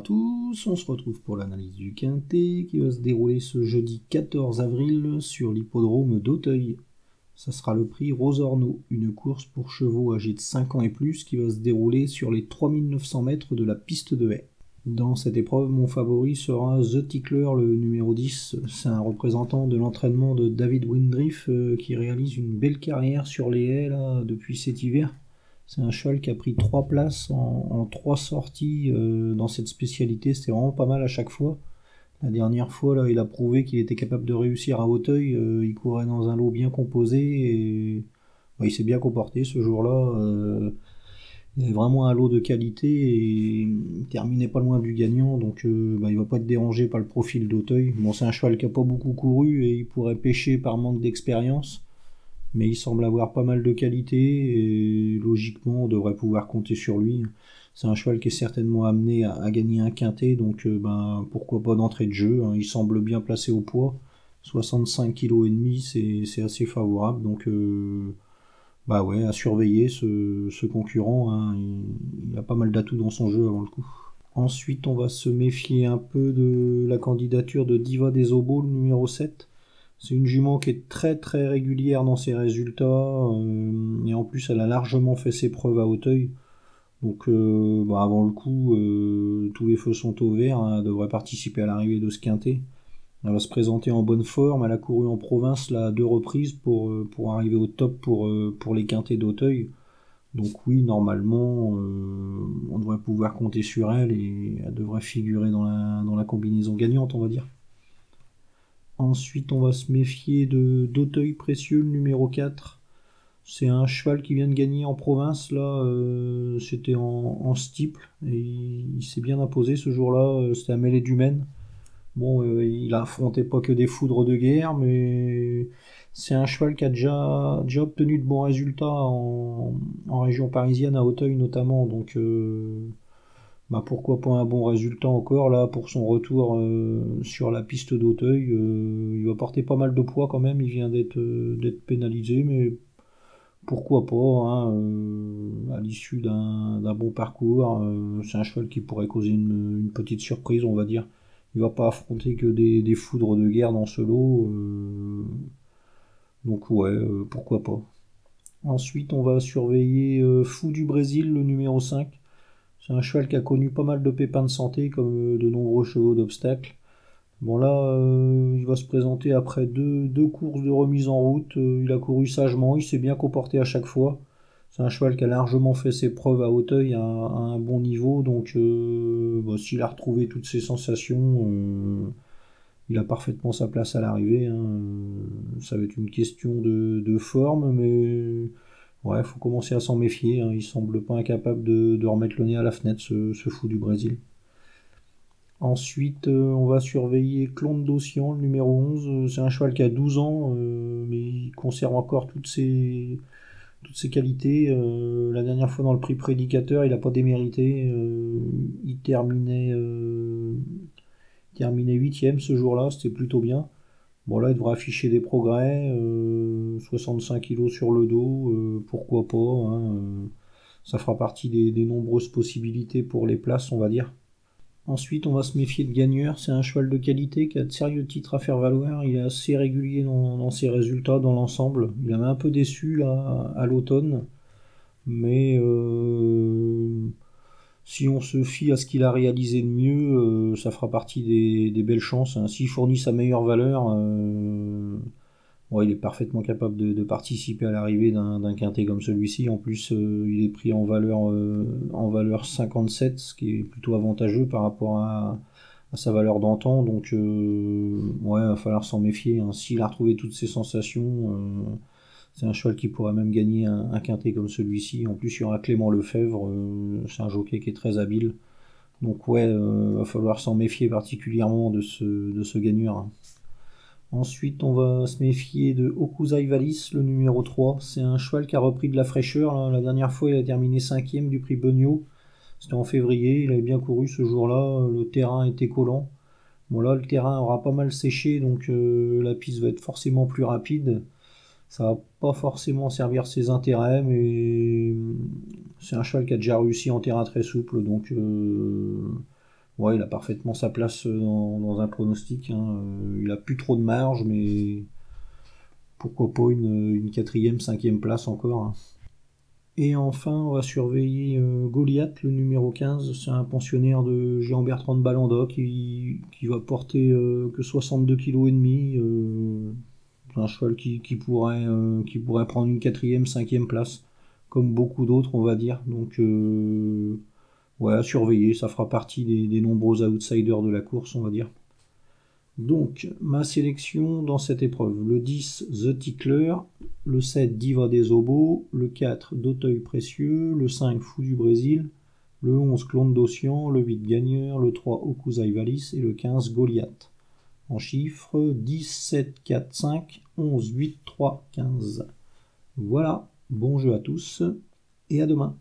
tous, on se retrouve pour l'analyse du Quintet qui va se dérouler ce jeudi 14 avril sur l'hippodrome d'Auteuil. Ça sera le prix Rosorno, une course pour chevaux âgés de 5 ans et plus qui va se dérouler sur les 3900 mètres de la piste de haie. Dans cette épreuve, mon favori sera The Tickler, le numéro 10. C'est un représentant de l'entraînement de David Windriff euh, qui réalise une belle carrière sur les haies depuis cet hiver. C'est un cheval qui a pris trois places en, trois sorties euh, dans cette spécialité. C'était vraiment pas mal à chaque fois. La dernière fois, là, il a prouvé qu'il était capable de réussir à Hauteuil. Euh, il courait dans un lot bien composé et bah, il s'est bien comporté ce jour-là. Euh, il avait vraiment un lot de qualité et il terminait pas loin du gagnant, donc bah, il va pas être dérangé par le profil d'Auteuil. Bon, c'est un cheval qui a pas beaucoup couru et il pourrait pêcher par manque d'expérience mais il semble avoir pas mal de qualité et logiquement on devrait pouvoir compter sur lui. C'est un cheval qui est certainement amené à, gagner un quintet, donc euh, ben, pourquoi pas d'entrée de jeu. Hein. Il semble bien placé au poids. 65 kg et demi, c'est assez favorable. Donc euh, bah ouais, à surveiller ce, concurrent. Hein. Il, a pas mal d'atouts dans son jeu avant le coup. Ensuite, on va se méfier un peu de la candidature de Diva des Obos, numéro 7. C'est une jument qui est très très régulière dans ses résultats euh, et en plus elle a largement fait ses preuves à Hauteuil. Donc euh, bah, avant le coup, euh, tous les feux sont au vert, hein, elle devrait participer à l'arrivée de ce quintet. Elle va se présenter en bonne forme, elle a couru en province là, à deux reprises pour, arriver au top pour, les quintets d'Auteuil. Donc oui, normalement, on devrait pouvoir compter sur elle et elle devrait figurer dans la combinaison gagnante, on va dire. Ensuite, on va se méfier de d'Auteuil Précieux, le numéro 4. C'est un cheval qui vient de gagner en province, là, euh, c'était en, en, steeple, et il, s'est bien imposé ce jour-là, euh, c'était à mêlée du Maine. Bon, euh, il a affronté pas que des foudres de guerre, mais c'est un cheval qui a déjà, déjà obtenu de bons résultats en, région parisienne, à Auteuil notamment, donc bah pourquoi pas un bon résultat encore là pour son retour euh, sur la piste d'Auteuil. Euh, il va porter pas mal de poids quand même, il vient d'être euh, pénalisé, mais pourquoi pas hein, à l'issue d'un bon parcours. c'est un cheval qui pourrait causer une, petite surprise, on va dire. Il va pas affronter que des, des foudres de guerre dans ce lot. donc ouais, pourquoi pas. Ensuite, on va surveiller Fou du Brésil, le numéro 5. C'est un cheval qui a connu pas mal de pépins de santé, comme euh, de nombreux chevaux d'obstacles. Bon là, euh, il va se présenter après deux, courses de remise en route. Euh, il a couru sagement, il s'est bien comporté à chaque fois. C'est un cheval qui a largement fait ses preuves à Hauteuil à, un bon niveau, donc bah, s'il a retrouvé toutes ses sensations, il a parfaitement sa place à l'arrivée. Hein. Ça va être une question de, de forme, mais Ouais, faut commencer à s'en méfier. Hein. Il semble pas incapable de, remettre le nez à la fenêtre, ce, fou du Brésil. Ensuite, euh, on va surveiller Clonde d'Ossian, le numéro 11. C'est un cheval qui a 12 ans, euh, mais il conserve encore toutes ses, qualités. Euh, la dernière fois dans le prix prédicateur, il n'a pas démérité. il terminait, terminait 8 ce jour-là, c'était plutôt bien. Bon là, il devrait afficher des progrès, 65 euh, kg sur le dos, euh, pourquoi pas. Hein, euh, ça fera partie des, nombreuses possibilités pour les places, on va dire. Ensuite, on va se méfier de Gagneur. C'est un cheval de qualité qui a de sérieux titres à faire valoir. Il est assez régulier dans, ses résultats dans l'ensemble. Il m'a un peu déçu là, à l'automne. Mais si on se fie à ce qu'il a réalisé de mieux, euh, ça fera partie des, belles chances. Hein. S'il fournit sa meilleure valeur, euh, il est parfaitement capable de, participer à l'arrivée d'un quintet comme celui-ci. En plus, euh, il est pris en valeur, en valeur 57, ce qui est plutôt avantageux par rapport à, sa valeur d'antan. Donc, ouais, il va falloir s'en méfier. Hein. S'il a retrouvé toutes ses sensations c'est un cheval qui pourrait même gagner un, quintet comme celui-ci. En plus, il y aura Clément Lefebvre. Euh, c'est un jockey qui est très habile. Donc ouais, il euh, va falloir s'en méfier particulièrement de ce, de. Ensuite, on va se méfier de Okuzai Valis, le numéro 3. C'est un cheval qui a repris de la fraîcheur. La dernière fois, il a terminé 5 du prix Beugnot. C'était en février, il avait bien couru ce jour-là. Le terrain était collant. Bon là, le terrain aura pas mal séché, donc euh, la piste va être forcément plus rapide ça va pas forcément servir ses intérêts, mais c'est un cheval qui a déjà réussi en terrain très souple, donc euh, Ouais, il a parfaitement sa place dans, un pronostic. Hein. Il a plus trop de marge, mais pourquoi pas une, quatrième, cinquième place encore. Hein. Et enfin, on va surveiller euh, Goliath, le numéro 15. C'est un pensionnaire de Jean-Bertrand de Balanda qui, va porter euh, que 62 kg et. Euh, un cheval qui, pourrait, qui pourrait prendre une quatrième, cinquième place, comme beaucoup d'autres, on va dire. Donc, ouais, à surveiller. Ça fera partie des, nombreux outsiders de la course, on va dire. Donc, ma sélection dans cette épreuve, le 10, The Tickler, le 7, Diva des Obos, le 4, D'Auteuil Précieux, le 5, Fou du Brésil, le 11, Clone d'Ocean, le 8, Gagneur, le 3, Okuzai Valis et le 15, Goliath. En chiffres, 10, 7, 4, 5, 11, 8, 3, 15. Voilà, bon jeu à tous et à demain.